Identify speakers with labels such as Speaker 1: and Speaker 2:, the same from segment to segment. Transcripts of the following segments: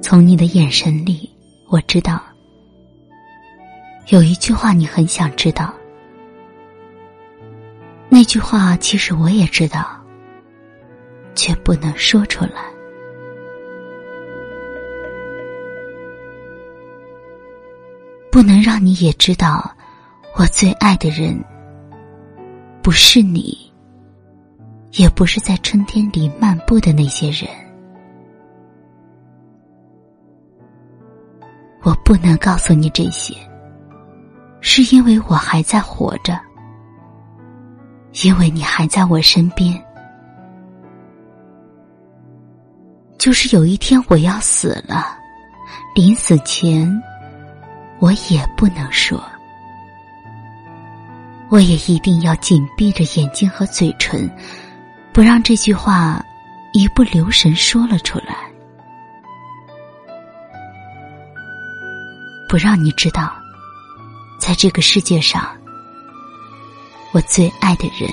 Speaker 1: 从你的眼神里我知道。有一句话你很想知道。那句话其实我也知道却不能说出来。不能让你也知道我最爱的人不是你，也不是在春天里漫步的那些人。我不能告诉你这些，是因为我还在活着。因为你还在我身边，就是有一天我要死了，临死前，我也不能说，我也一定要紧闭着眼睛和嘴唇，不让这句话一不留神说了出来，不让你知道，在这个世界上。我最爱的人，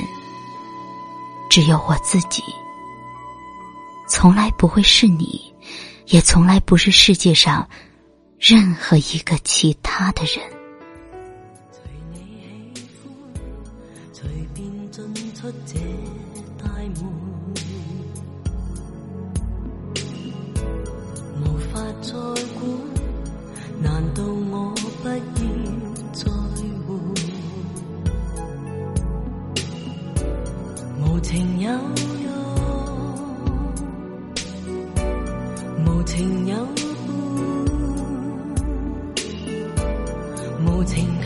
Speaker 1: 只有我自己，从来不会是你，也从来不是世界上任何一个其他的人。
Speaker 2: 出这大门无法再管，难道我不要再？情有用，无情有伴，无情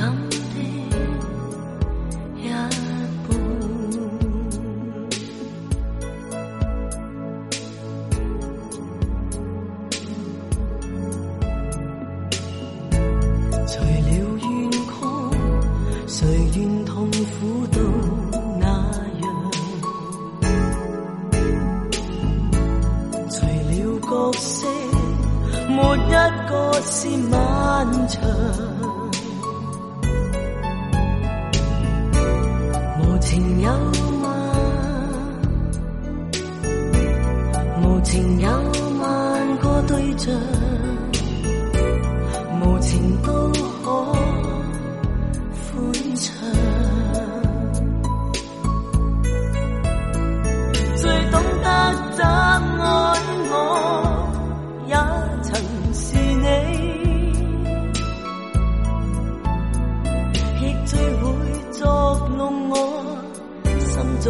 Speaker 2: 感。一个是漫长，无情有万，无情有万个对象，无情都曾是你，亦最会作弄我心中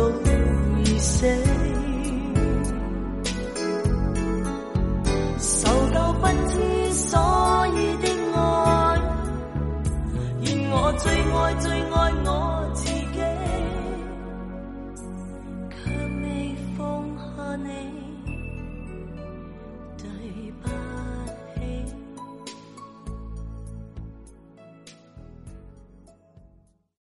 Speaker 2: 已死。受够不知所以的爱，愿我最爱最爱。